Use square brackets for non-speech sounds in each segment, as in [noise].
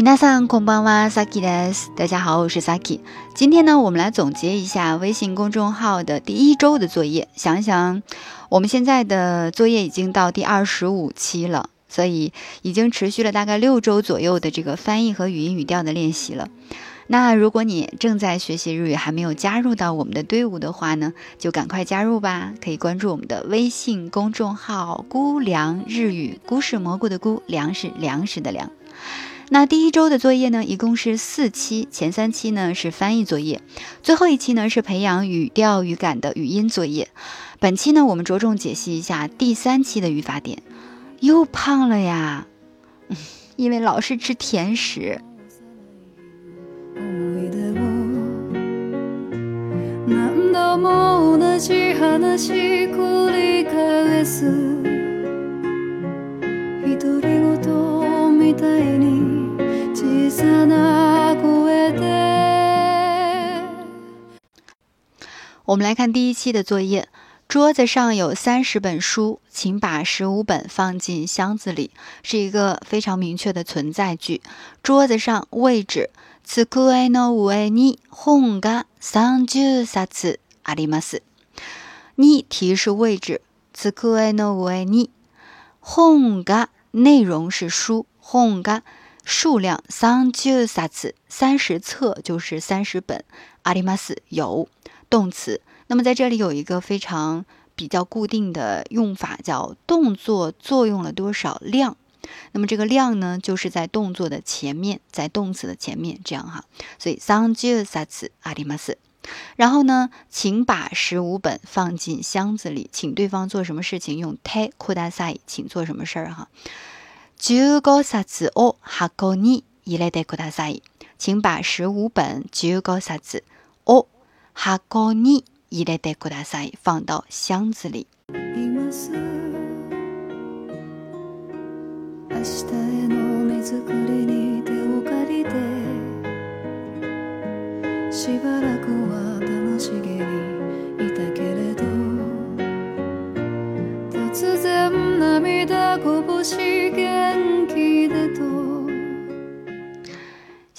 皆さんこんばんは、Saki です。大家好，我是 Saki。今天呢，我们来总结一下微信公众号的第一周的作业。想想，我们现在的作业已经到第二十五期了，所以已经持续了大概六周左右的这个翻译和语音语调的练习了。那如果你正在学习日语，还没有加入到我们的队伍的话呢，就赶快加入吧！可以关注我们的微信公众号“姑凉日语”，“菇是蘑菇的菇，粮是粮食的粮。 那第一周的作业呢，一共是四期，前三期呢是翻译作业，最后一期呢是培养语调语感的语音作业。本期呢，我们着重解析一下第三期的语法点。又胖了呀，[laughs] 因为老是吃甜食。我们来看第一期的作业。桌子上有三十本书，请把十五本放进箱子里，是一个非常明确的存在句。桌子上位置。机の上に本が三十冊あります。你提示位置。机の上に本が内容是书，本が 数量三十冊三十册就是三十本。あります有动词。那么在这里有一个非常比较固定的用法，叫动作作用了多少量。那么这个量呢，就是在动作的前面，在动词的前面，这样哈。所以三十冊あります。然后呢，请把十五本放进箱子里，请对方做什么事情？用てください，请做什么事儿哈？ 十五冊を箱に入れてください。请把十五本十五冊を箱に入れてください，放到箱子里。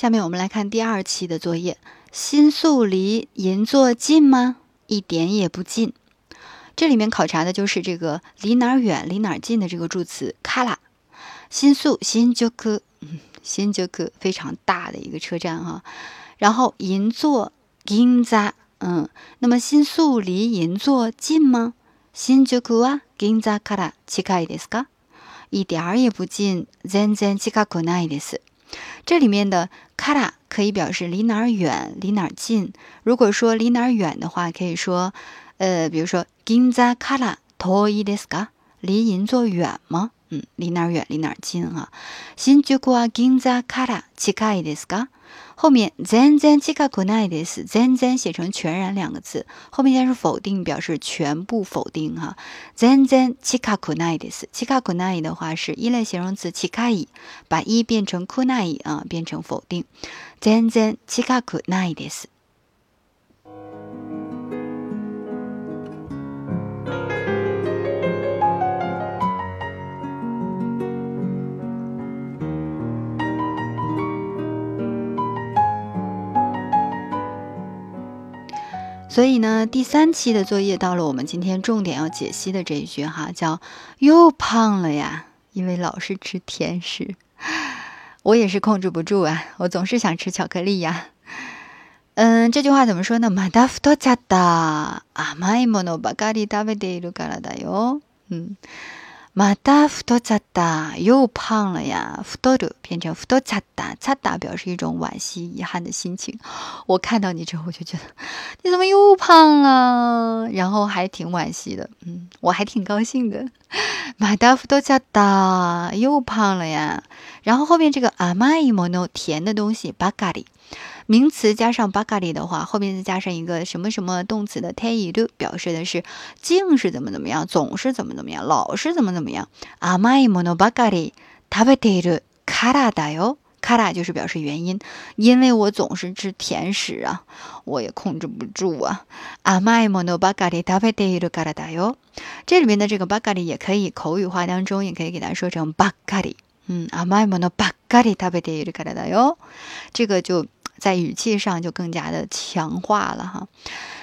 下面我们来看第二期的作业：新宿离银座近吗？一点也不近。这里面考察的就是这个离哪儿远、离哪儿近的这个助词卡拉。新宿新宿嗯，新宿非常大的一个车站哈。然后银座銀座，嗯，那么新宿离银座近吗？新宿は銀座から近いですか？一点儿也不近，全然近くないです。 这里面的卡拉可以表示离哪儿远、离哪儿近。如果说离哪儿远的话，可以说，呃，比如说銀座から遠いですか？离银座远吗？ 嗯，离哪儿远，离哪儿近啊？新宿は銀座から近いですか？后面全然近くないです，全然写成全然两个字，后面加是否定，表示全部否定哈。全然近くないです，近くない的话是一类形容词近い，把一变成くない啊，变成否定。全然近くないです。 所以呢，第三期的作业到了我们今天重点要解析的这一句哈，叫又胖了呀，因为老是吃甜食。[laughs] 我也是控制不住啊，我总是想吃巧克力呀。嗯，这句话怎么说呢？まだ太っちゃった。甘いものばかり食べているからだよ。嗯。 马达福多扎达又胖了呀！福多鲁变成福多扎达，扎达表示一种惋惜、遗憾的心情。我看到你之后，我就觉得 [laughs] 你怎么又胖了？然后还挺惋惜的，嗯，我还挺高兴的。马达福多扎达又胖了呀！然后后面这个阿玛伊莫诺甜的东西巴咖喱。名词加上巴卡里的话，后面再加上一个什么什么动词的 t e イ表示的是净是怎么怎么样，总是怎么怎么样，老是怎么怎么样。甘いものばかり食べているからだよ。 から就是表示原因，因为我总是吃甜食啊，我也控制不住啊。甘いものばかり食べているからだよ。这里面的这个巴卡里也可以口语化当中也可以给它说成巴卡里。 嗯，甘いものばっかり食べているからだよ。这个就在语气上就更加的强化了哈。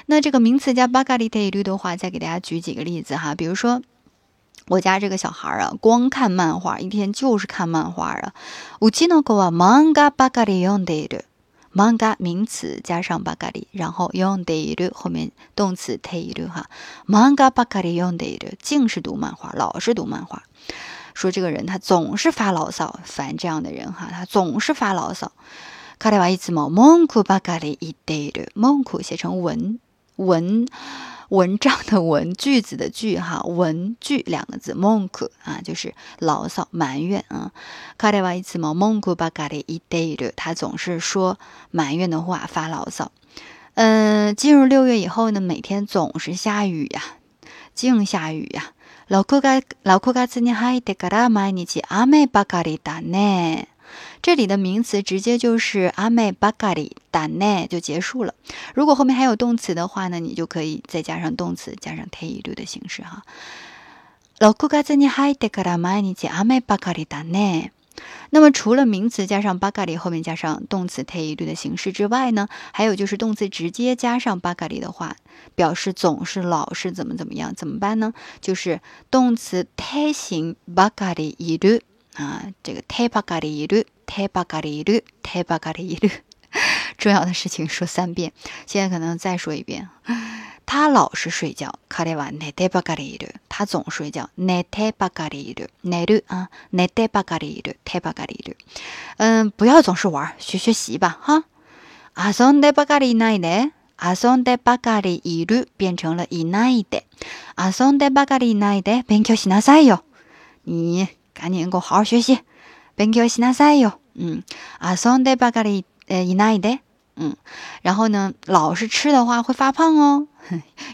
那这个名词加ばかり食べる的话，再给大家举几个例子哈。比如说， 我家这个小孩啊，光看漫画，一天就是看漫画啊。うちの子は漫画ばかり読んでいる。漫画名词加上ばかり，然后読んでいる后面动词ている哈。漫画ばかり読んでいる，净是读漫画，老是读漫画。说这个人他总是发牢骚，烦这样的人哈，他总是发牢骚。彼はいつも文句ばかり言っている。文句写成文文 文章的文句子的句哈，文句两个字，文句啊就是牢骚埋怨啊。彼はいつも文句ばかり言っている。他总是说埋怨的话，发牢骚。嗯，进入六月以后呢，每天总是下雨呀，净下雨呀。六月六月に入ってから毎日雨ばかりだね。 这里的名词直接就是雨ばかりだね就结束了。如果后面还有动词的话呢，你就可以再加上动词，加上ている的形式哈。六月に入ってから毎日雨ばかりだね。那么除了名词加上ばかり后面加上动词ている的形式之外呢，还有就是动词直接加上ばかり的话，表示总是老是怎么怎么样，怎么办呢？就是动词て形ばかりいる啊，这个てばかりいる、 てばかりいる、てばかりいる，[laughs] 重要的事情说三遍，现在可能再说一遍。他老是睡觉，彼は寝てばかりいる。他总睡觉，寝てばかりいる。寝る啊，寝てばかりいる。てばかりいる。嗯，不要总是玩，学学习吧，哈。遊んでばかりいないで。遊んでばかりいる变成了いないで。遊んでばかりいないで勉強しなさいよ。你赶紧给我好好学习， 勉強しなさいよ。嗯，遊んでばかり呃いないで。嗯，然后呢，老是吃的话会发胖哦。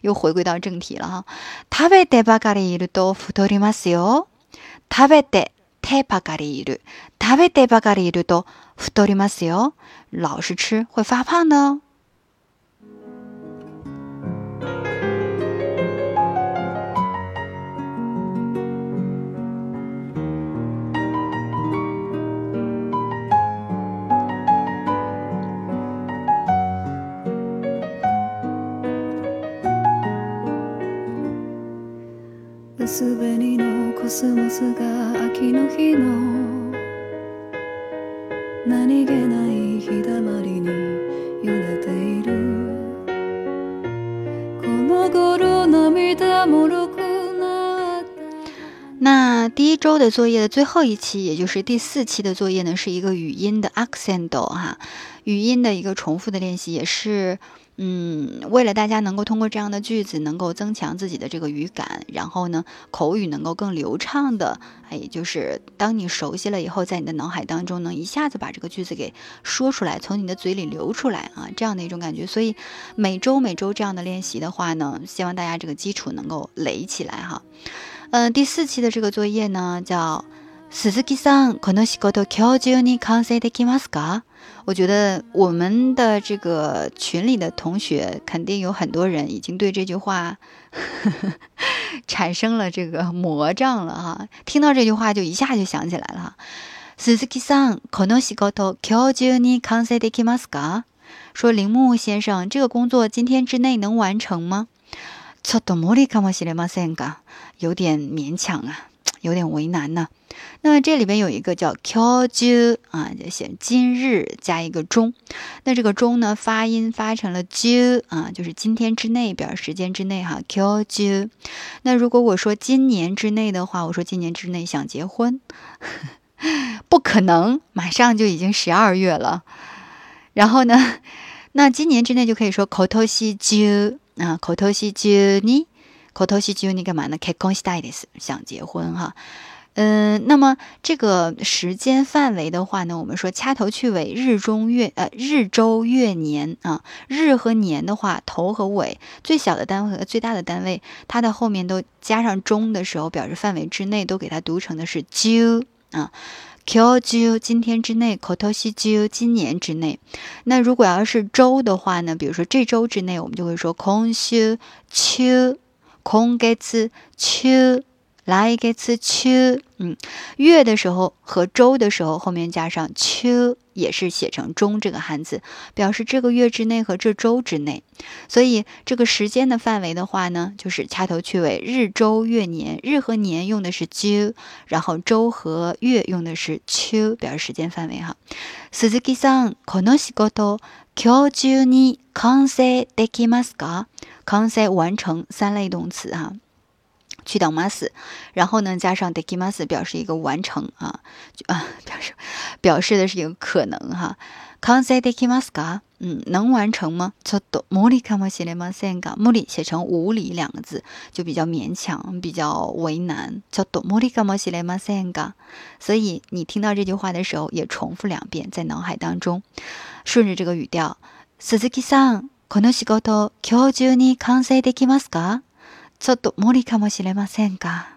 又回归到正题了哈。食べてばかりいると太りますよ。食べててばかりいる。食べてばかりいると太りますよ。老是吃会发胖的哦。 薄紅のコスモスが秋の日の何気ない日だまりに揺れているこの頃涙もろくな那第一周的作业的最后一期，也就是第四期的作业呢，是一个语音的 accent 哈，语音的一个重复的练习，也是。 嗯，为了大家能够通过这样的句子，能够增强自己的这个语感，然后呢，口语能够更流畅的，哎，就是当你熟悉了以后，在你的脑海当中能一下子把这个句子给说出来，从你的嘴里流出来啊，这样的一种感觉。所以每周每周这样的练习的话呢，希望大家这个基础能够垒起来哈。嗯，第四期的这个作业呢，叫鈴木さん、この仕事今日中に完成できますか？ 我觉得我们的这个群里的同学肯定有很多人已经对这句话呵呵[laughs] 产生了这个魔障了哈，听到这句话就一下就想起来了哈。鈴木さん、この仕事今日中に完成できますか？说铃木先生，这个工作今天之内能完成吗？ちょっと無理かもしれませんが，有点勉强啊。 [tsk] 有点为难呢。那么这里边有一个叫 “kyoju” 啊，就写今日加一个中。那这个中呢，发音发成了 “ju” 啊，就是今天之内，表示时间之内哈。kyoju。那如果我说今年之内的话，我说今年之内想结婚，[laughs] 不可能，马上就已经十二月了。然后呢，那今年之内就可以说 “kotoshi ju” 啊，“kotoshi j。口头西就你干嘛呢？开恭喜大意的想结婚哈，嗯，那么这个时间范围的话呢，我们说掐头去尾，日中月呃日周月年啊，日和年的话，头和尾，最小的单位和最大的单位，它的后面都加上中的时候，表示范围之内，都给它读成的是就啊，q 就今天之内，口头西就今年之内。那如果要是周的话呢，比如说这周之内，我们就会说空修秋。今月秋 来个词秋，嗯，月的时候和周的时候后面加上秋，也是写成中这个汉字，表示这个月之内和这周之内。所以这个时间的范围的话呢，就是掐头去尾，日周月年，日和年用的是秋，然后周和月用的是秋，表示时间范围哈。鈴木さん、この仕事今日中に完成できますか？ 完成完成三类动词哈。去等 mas，然后呢，加上 dekimas 表示一个完成啊，啊，[laughs] 表示表示的是一个可能哈。kanse dekimas ka，嗯，能完成吗？ちょっと無理かもしれませんが，無理写成无理两个字就比较勉強，比較為難。ちょっと無理かもしれませんが，所以你听到这句話的時候，也重複兩遍在腦海當中，順着這個語調。鈴木さん、 この仕事今日中に完成できますか？ちょっと無理かもしれませんが。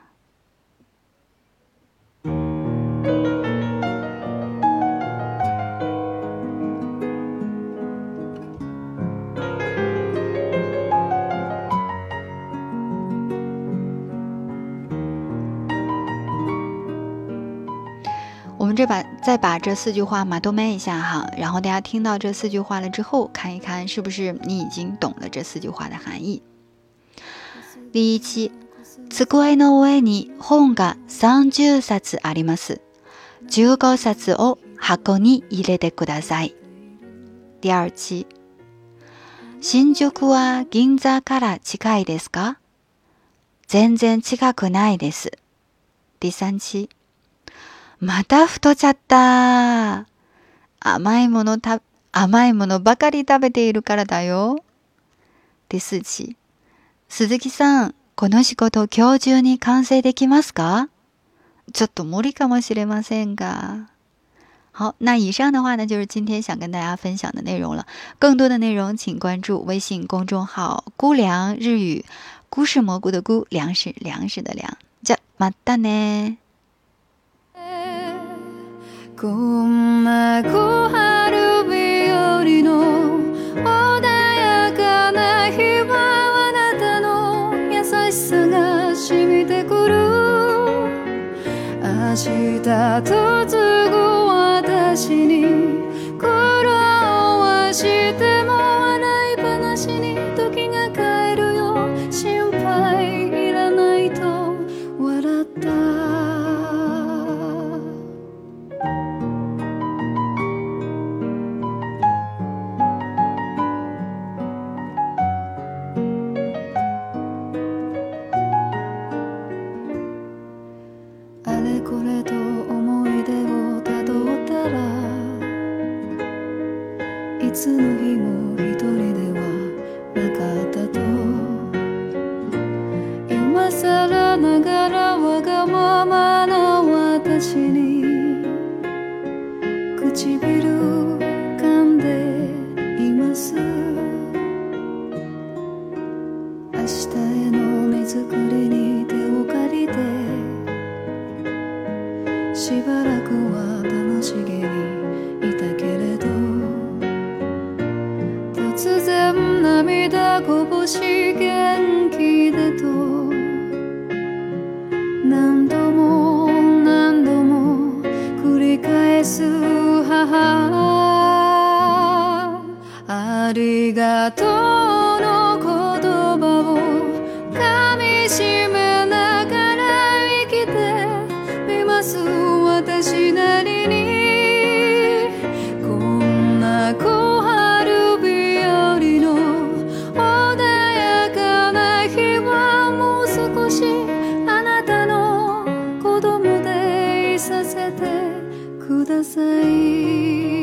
这把再把这四句话嘛都麦一下哈，然后大家听到这四句话了之后，看一看是不是你已经懂了这四句话的含义。第一期，机の上に本が三十冊あります。十五冊を箱に入れてください。第二期、新宿は銀座から近いですか全然近くないです。第三期、 また太っちゃった。甘いものた、甘いものばかり食べているからだよ。第四期、鈴木さん、この仕事今日中に完成できますか？ちょっと無理かもしれませんが。好，那以上的话呢，就是今天想跟大家分享的内容了。更多的内容，请关注微信公众号“菇粮日语”，菇是蘑菇的菇，粮食粮食的粮。じゃ、またね。こんな小春日和の穏やかな日はあなたの優しさが染みてくる。明日嫁ぐ私に苦労はして sair.